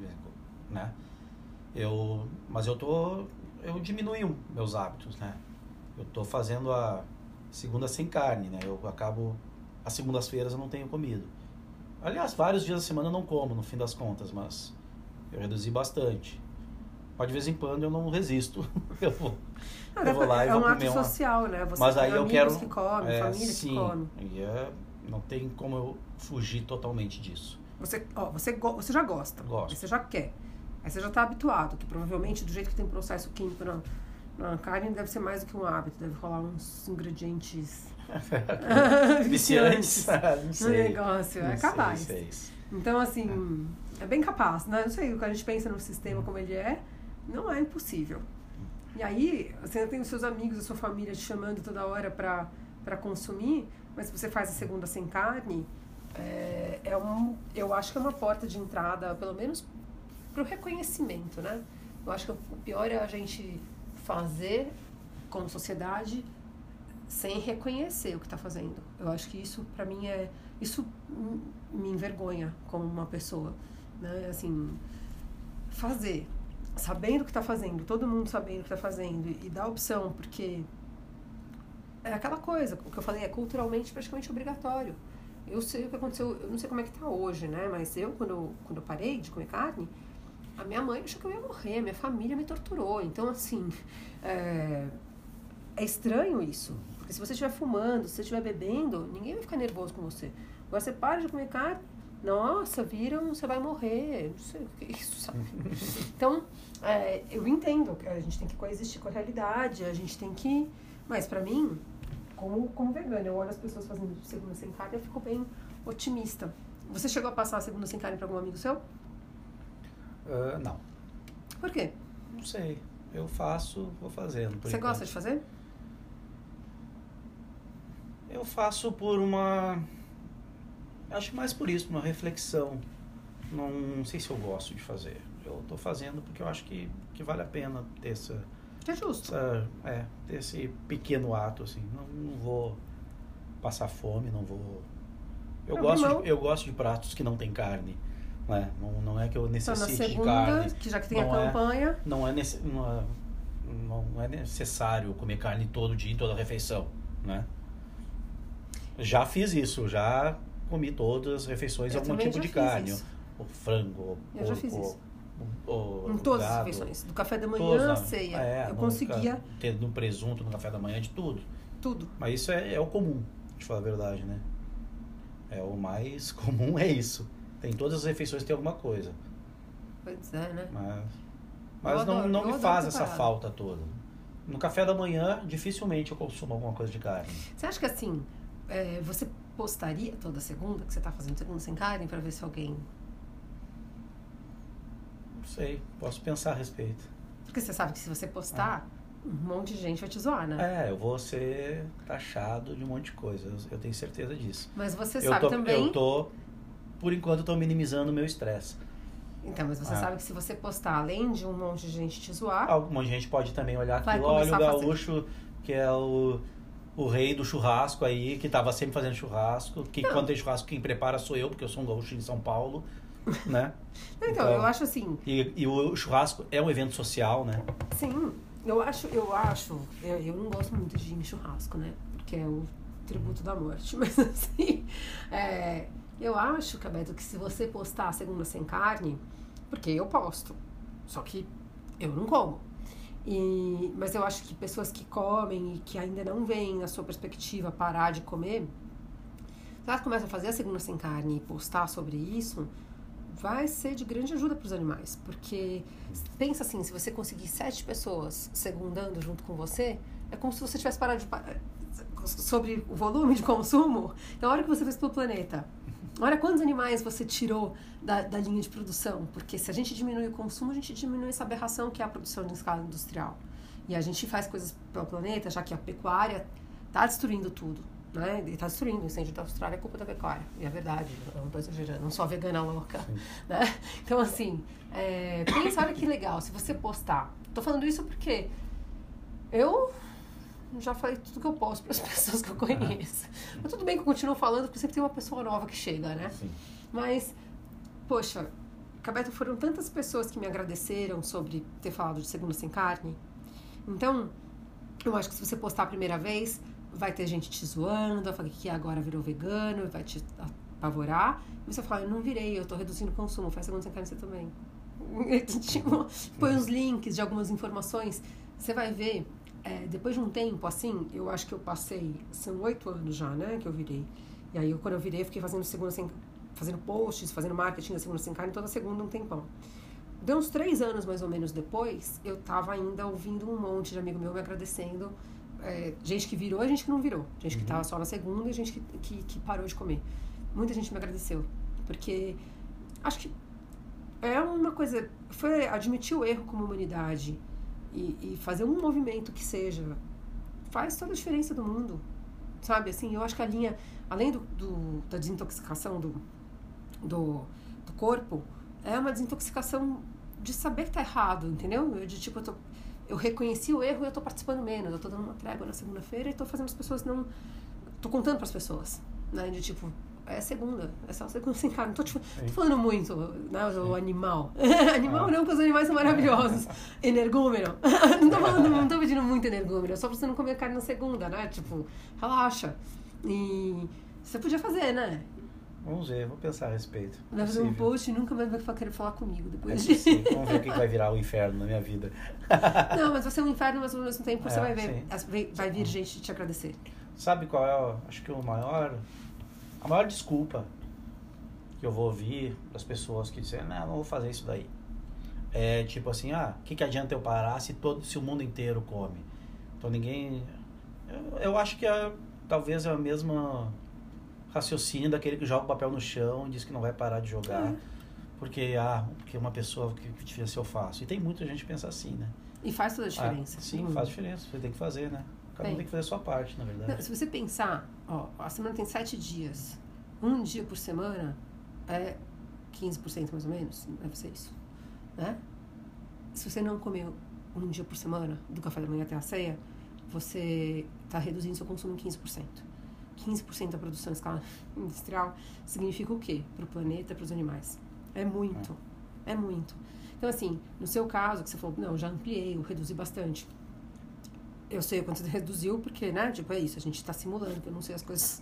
né? Eu, mas eu tô... Eu diminui meus hábitos, né? Eu tô fazendo a segunda sem carne, né? Eu acabo... As segundas-feiras eu não tenho comido. Aliás, vários dias da semana eu não como, no fim das contas, mas Eu reduzi bastante. Mas de vez em quando eu não resisto. [LAUGHS] Eu vou, Ah, eu vou lá e é vou um ato comer uma... social, né? Você Mas tem aí eu quero... que comem, é, família sim, que come. E é, não tem como eu fugir totalmente disso. Você, ó, você, go- você já gosta. Gosto. Você já quer. Aí você já está habituado, que provavelmente do jeito que tem processo químico na, na carne, deve ser mais do que um hábito. Deve rolar uns ingredientes [LAUGHS] Viciantes? [LAUGHS] não no sei. negócio. Não é sei capaz. se é isso. Então, assim, é bem capaz. Né? Não sei, quando a gente pensa no sistema como ele é, não é impossível. E aí, você tem os seus amigos, a sua família te chamando toda hora para consumir, mas se você faz a segunda sem carne, é, é um, eu acho que é uma porta de entrada, pelo menos para o reconhecimento, né? Eu acho que o pior é a gente fazer como sociedade sem reconhecer o que está fazendo. Eu acho que isso, para mim, é isso me envergonha como uma pessoa, né? Assim, fazer, sabendo o que está fazendo, todo mundo sabendo o que está fazendo e, dar opção, porque é aquela coisa, o que eu falei é culturalmente praticamente obrigatório. Eu sei o que aconteceu, eu não sei como é que tá hoje, né? Mas eu, quando, eu- quando eu parei de comer carne, a minha mãe achou que eu ia morrer, a minha família me torturou. Então, assim, é, é estranho isso. Porque se você estiver fumando, se você estiver bebendo, ninguém vai ficar nervoso com você. Agora você para de comer carne, nossa, viram, você vai morrer. Não sei o que é isso, sabe? [LAUGHS] Então, é, eu entendo que a gente tem que coexistir com a realidade, a gente tem que. Mas pra mim, como, como vegana, eu olho as pessoas fazendo segunda sem carne e eu fico bem otimista. Você chegou a passar a segunda sem carne pra algum amigo seu? Ah, não, Por quê? não sei. Eu faço, vou fazendo. Você enquanto. gosta de fazer? Eu faço por uma. Acho mais por isso, uma reflexão. Não sei se eu gosto de fazer. Eu tô fazendo porque eu acho que, que vale a pena ter essa, é justo. essa- é, ter esse pequeno ato, assim. Não, não vou passar fome, não vou. Eu Não, gosto, não. de, eu gosto de pratos que não tem carne. Né? Não, não é que eu Então, na necessite de segunda, carne. que já que tem a Não é- campanha, Não é, nesse, não, é, não é necessário comer carne todo dia, em toda refeição, né? Já fiz isso, já comi todas as refeições Eu algum tipo de carne. isso. O frango, o Eu já fiz isso. O, o, em todas as gado, refeições. Do café da manhã todas, à ceia. É, eu conseguia no presunto, no café da manhã, de tudo. tudo. Mas isso é, é o comum, de falar a verdade, né? É o mais [LAUGHS] comum é isso. Tem todas as refeições tem alguma coisa. Pois é, né? Mas, mas não, adoro, não eu me faz essa falta toda. No café da manhã, dificilmente eu consumo alguma coisa de carne. Você acha que assim, é, você postaria toda segunda, que você tá fazendo segunda sem carne, pra ver se alguém. Não sei, posso pensar a respeito. Porque você sabe que se você postar, um monte de gente vai te zoar, né? É, eu vou ser taxado de um monte de coisa, eu, eu tenho certeza disso. Mas você eu sabe tô, também. eu tô, por enquanto, eu tô minimizando o meu estresse. Então, mas você Ah. sabe que se você postar, além de um monte de gente te zoar, Alguma gente pode também olhar aquilo, olha o a fazer. gaúcho, que é o, o rei do churrasco aí, que tava sempre fazendo churrasco, que Não. quando tem churrasco quem prepara sou eu, porque eu sou um gaúcho em São Paulo, né? então, eu acho assim, E, e o churrasco é um evento social, né? sim, eu acho, eu acho, eu, eu não gosto muito de ir em churrasco, né? Porque é o tributo da morte. [LAUGHS] Mas assim, é, eu acho, Cabeto, que se você postar a segunda sem carne, porque eu posto, só que eu não como. E, mas eu acho que pessoas que comem e que ainda não veem na sua perspectiva parar de comer, se elas começam a fazer a segunda sem carne e postar sobre isso, vai ser de grande ajuda para os animais. Porque pensa assim, se você conseguir sete pessoas segundando junto com você, é como se você tivesse parado de sobre o volume de consumo. Olha o que você fez pelo planeta. Olha quantos animais você tirou da, da linha de produção. Porque se a gente diminui o consumo, a gente diminui essa aberração que é a produção em escala industrial. E a gente faz coisas pelo planeta, já que a pecuária está destruindo tudo. Né? Está destruindo. O incêndio da Austrália é culpa da pecuária. E é verdade, eu não estou exagerando. Não sou a vegana louca. Né? Então, assim, é, pensa, olha que legal, se você postar. Tô falando isso porque eu já falei tudo que eu posso para as [LAUGHS] pessoas que eu conheço. Mas tudo bem que eu continuo falando, porque sempre tem uma pessoa nova que chega, né? Sim. Mas, poxa, Cabeto, foram tantas pessoas que me agradeceram sobre ter falado de segunda sem carne. Então, eu acho que se você postar a primeira vez, vai ter gente te zoando, vai falar que agora virou vegano, vai te apavorar. E você fala, eu não virei, eu tô reduzindo o consumo, faz segunda sem carne você também. [LAUGHS] tipo, põe os links de algumas informações. Você vai ver, é, depois de um tempo, assim, eu acho que eu passei, são oito anos já, né, que eu virei. E aí, quando eu virei, eu fiquei fazendo segunda sem, fazendo posts, fazendo marketing da segunda sem carne toda segunda um tempão. Deu uns três anos, mais ou menos, depois, eu tava ainda ouvindo um monte de amigo meu me agradecendo. É, gente que virou e gente que não virou. Gente que tava só na segunda e gente que, que, que parou de comer. Muita gente me agradeceu. Porque acho que é uma coisa. Foi admitir o erro como humanidade e, e, fazer um movimento que seja. Faz toda a diferença do mundo. Sabe? Assim, eu acho que a linha, além do, do da desintoxicação do, do, do corpo, é uma desintoxicação de saber que tá errado, entendeu? Eu, de tipo, eu, tô, eu reconheci o erro e eu tô participando menos. Eu tô dando uma trégua na segunda-feira e tô fazendo as pessoas não. tô contando para as pessoas, né? De tipo, é segunda, é só segunda sem carne. Não tô, tipo, tô falando muito, né? O animal. [LAUGHS] animal ah. não, porque os animais são maravilhosos. [LAUGHS] Energúmeno. [LAUGHS] não, tô falando, não tô pedindo muito energúmeno, é só pra você não comer carne na segunda, né? Tipo, relaxa. E você podia fazer, né? Vamos ver, vou pensar a respeito. Vai fazer um post e nunca mais vai querer falar comigo depois é disso. Vamos ver o que vai virar o inferno na minha vida. Não, mas vai ser um inferno, mas ao mesmo tempo é, você vai ver, sim. vai vir gente te agradecer. Sabe qual é, acho que o maior, a maior desculpa que eu vou ouvir das pessoas que dizem, não, não vou fazer isso daí. É tipo assim, ah, o que, que adianta eu parar se, todo, se o mundo inteiro come? Então ninguém... Eu, eu acho que é, talvez é a mesma raciocínio daquele que joga o papel no chão e diz que não vai parar de jogar. É. Porque, ah, porque uma pessoa que, que difícil eu faço. E tem muita gente que pensa assim, né? E faz toda a diferença. Ah, sim, hum. faz diferença. Você tem que fazer, né? Cada um tem que fazer a sua parte, na verdade. Não, se você pensar, ó, a semana tem sete dias. Um dia por semana é 15% mais ou menos. Deve ser isso. Né? Se você não comer um dia por semana, do café da manhã até a ceia, você está reduzindo seu consumo em 15%. 15% da produção em escala [LAUGHS] industrial significa o quê? Para o planeta, para os animais. É muito. É. é muito. Então, assim, no seu caso, que você falou, não, já ampliei, eu reduzi bastante. Eu sei quanto [LAUGHS] você reduziu, porque, né, tipo, é isso, a gente está simulando, eu não sei as coisas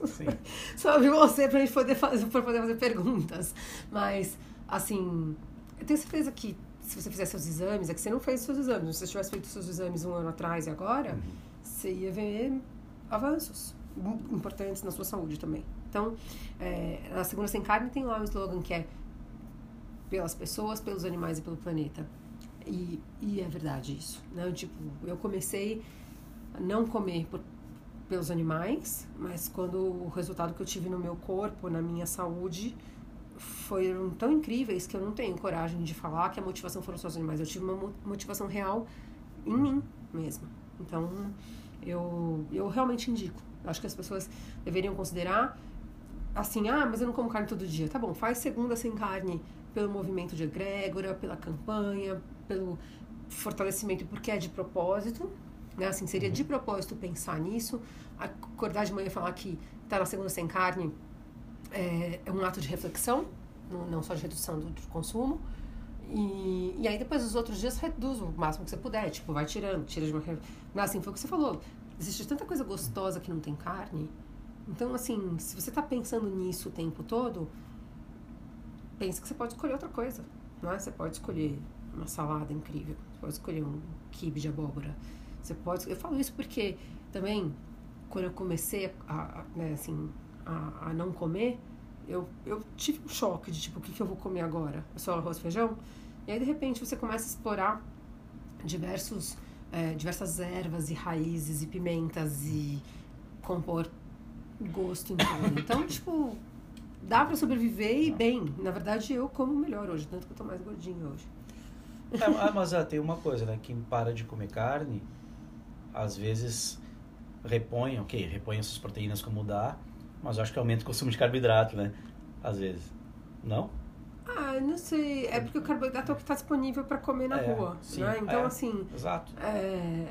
sobre [LAUGHS] você para gente poder fazer, pra poder fazer perguntas. Mas, assim, eu tenho certeza que se você fizer seus exames, é que você não fez seus exames, se você tivesse feito seus exames um ano atrás e agora, uhum. você ia ver avanços importantes na sua saúde também. Então, é, a Segunda Sem Carne tem lá um slogan que é pelas pessoas, pelos animais e pelo planeta. E, e é verdade isso. Né? Tipo, eu comecei não comer por, pelos animais, mas quando o resultado que eu tive no meu corpo, na minha saúde, foram tão incríveis que eu não tenho coragem de falar que a motivação foram só os animais. Eu tive uma motivação real em mim mesma. Então, eu, eu realmente indico. Acho que as pessoas deveriam considerar assim, ah, mas eu não como carne todo dia. Tá bom, faz segunda sem carne pelo movimento de egrégora, pela campanha, pelo fortalecimento, porque é de propósito, né? Assim, seria de uhum. propósito pensar nisso. Acordar de manhã e falar que tá na segunda sem carne é, é um ato de reflexão, não só de redução do, do consumo. E, e aí depois os outros dias reduz o máximo que você puder, tipo, vai tirando, tira de uma... Não, assim, foi o que você falou. Existe tanta coisa gostosa que não tem carne. Então, assim, se você está pensando nisso o tempo todo, pense que você pode escolher outra coisa. Não é? Você pode escolher uma salada incrível. Você pode escolher um quibe de abóbora. Você pode... Eu falo isso porque também, quando eu comecei a, a né, assim, a, a, não comer, eu, eu tive um choque de tipo, o que, que eu vou comer agora? É só arroz e feijão? E aí, de repente, você começa a explorar diversos é, diversas ervas e raízes e pimentas e compor gosto em tudo. Então, [COUGHS] tipo, dá para sobreviver e bem. Na verdade, eu como melhor hoje, tanto que eu tô mais gordinho hoje. É, [LAUGHS] ah, mas ah, tem uma coisa, né? Quem para de comer carne, às vezes repõe, ok, repõe essas proteínas como dá, mas acho que aumenta o consumo de carboidrato, né? Às vezes. Não? Ah, não sei. É porque o carboidrato é o que está disponível para comer na é, rua. Sim, né? Então, é, assim. Exato. É,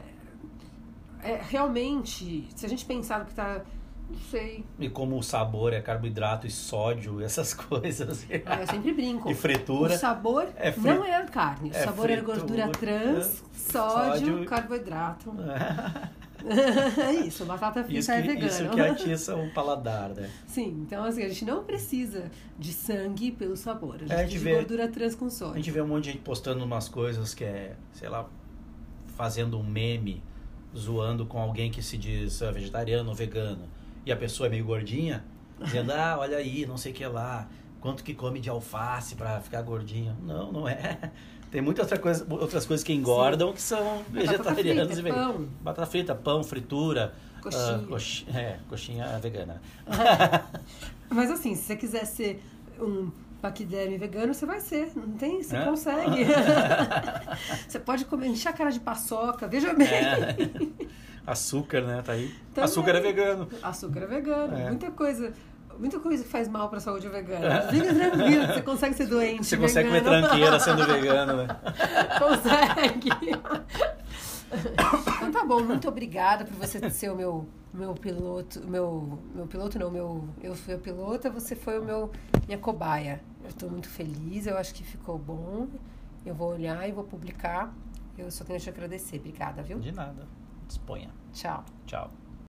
é, realmente, se a gente pensar no que está. Não sei. E como o sabor é carboidrato e sódio, [LAUGHS] essas coisas. É, eu sempre brinco. E fritura. O sabor é fri... não é a carne. O é sabor fritura, é gordura trans, sódio, sódio, carboidrato. [LAUGHS] é isso, batata frita Isso é que, vegana. isso que atiça o paladar, né? Sim, então assim, a gente não precisa de sangue pelo sabor. A gente, É, a gente precisa vê- de gordura trans com A sódio. gente vê um monte de gente postando umas coisas que é, sei lá, fazendo um meme, zoando com alguém que se diz ah, vegetariano ou vegano. E a pessoa é meio gordinha, dizendo, ah, olha aí, não sei o que lá, quanto que come de alface pra ficar gordinho. Não, não é. [LAUGHS] Tem muitas outra coisa, outras coisas que engordam que são Batata vegetarianos frita, e veganos. pão. Batata frita, pão, fritura. Coxinha. ah, coxi- é, coxinha vegana. [LAUGHS] Mas assim, se você quiser ser um paquiderme vegano, você vai ser. Não tem? Você É? consegue. [LAUGHS] você pode comer, encher a cara de paçoca, veja bem. É. Açúcar, né? Tá aí. Também. Açúcar é vegano. Açúcar é vegano. É. Muita coisa. Muita coisa que faz mal pra saúde é vegana. Fica tranquilo, você consegue ser doente. Você consegue comer vegano. tranqueira sendo vegano, né? [LAUGHS] Consegue. Então tá bom, muito obrigada por você ser o meu, meu piloto. Meu, meu piloto não, meu. Eu fui a pilota, você foi o meu minha cobaia. Eu tô muito feliz, eu acho que ficou bom. Eu vou olhar e vou publicar. Eu só tenho a te agradecer. Obrigada, viu? De nada. Disponha. Tchau. Tchau.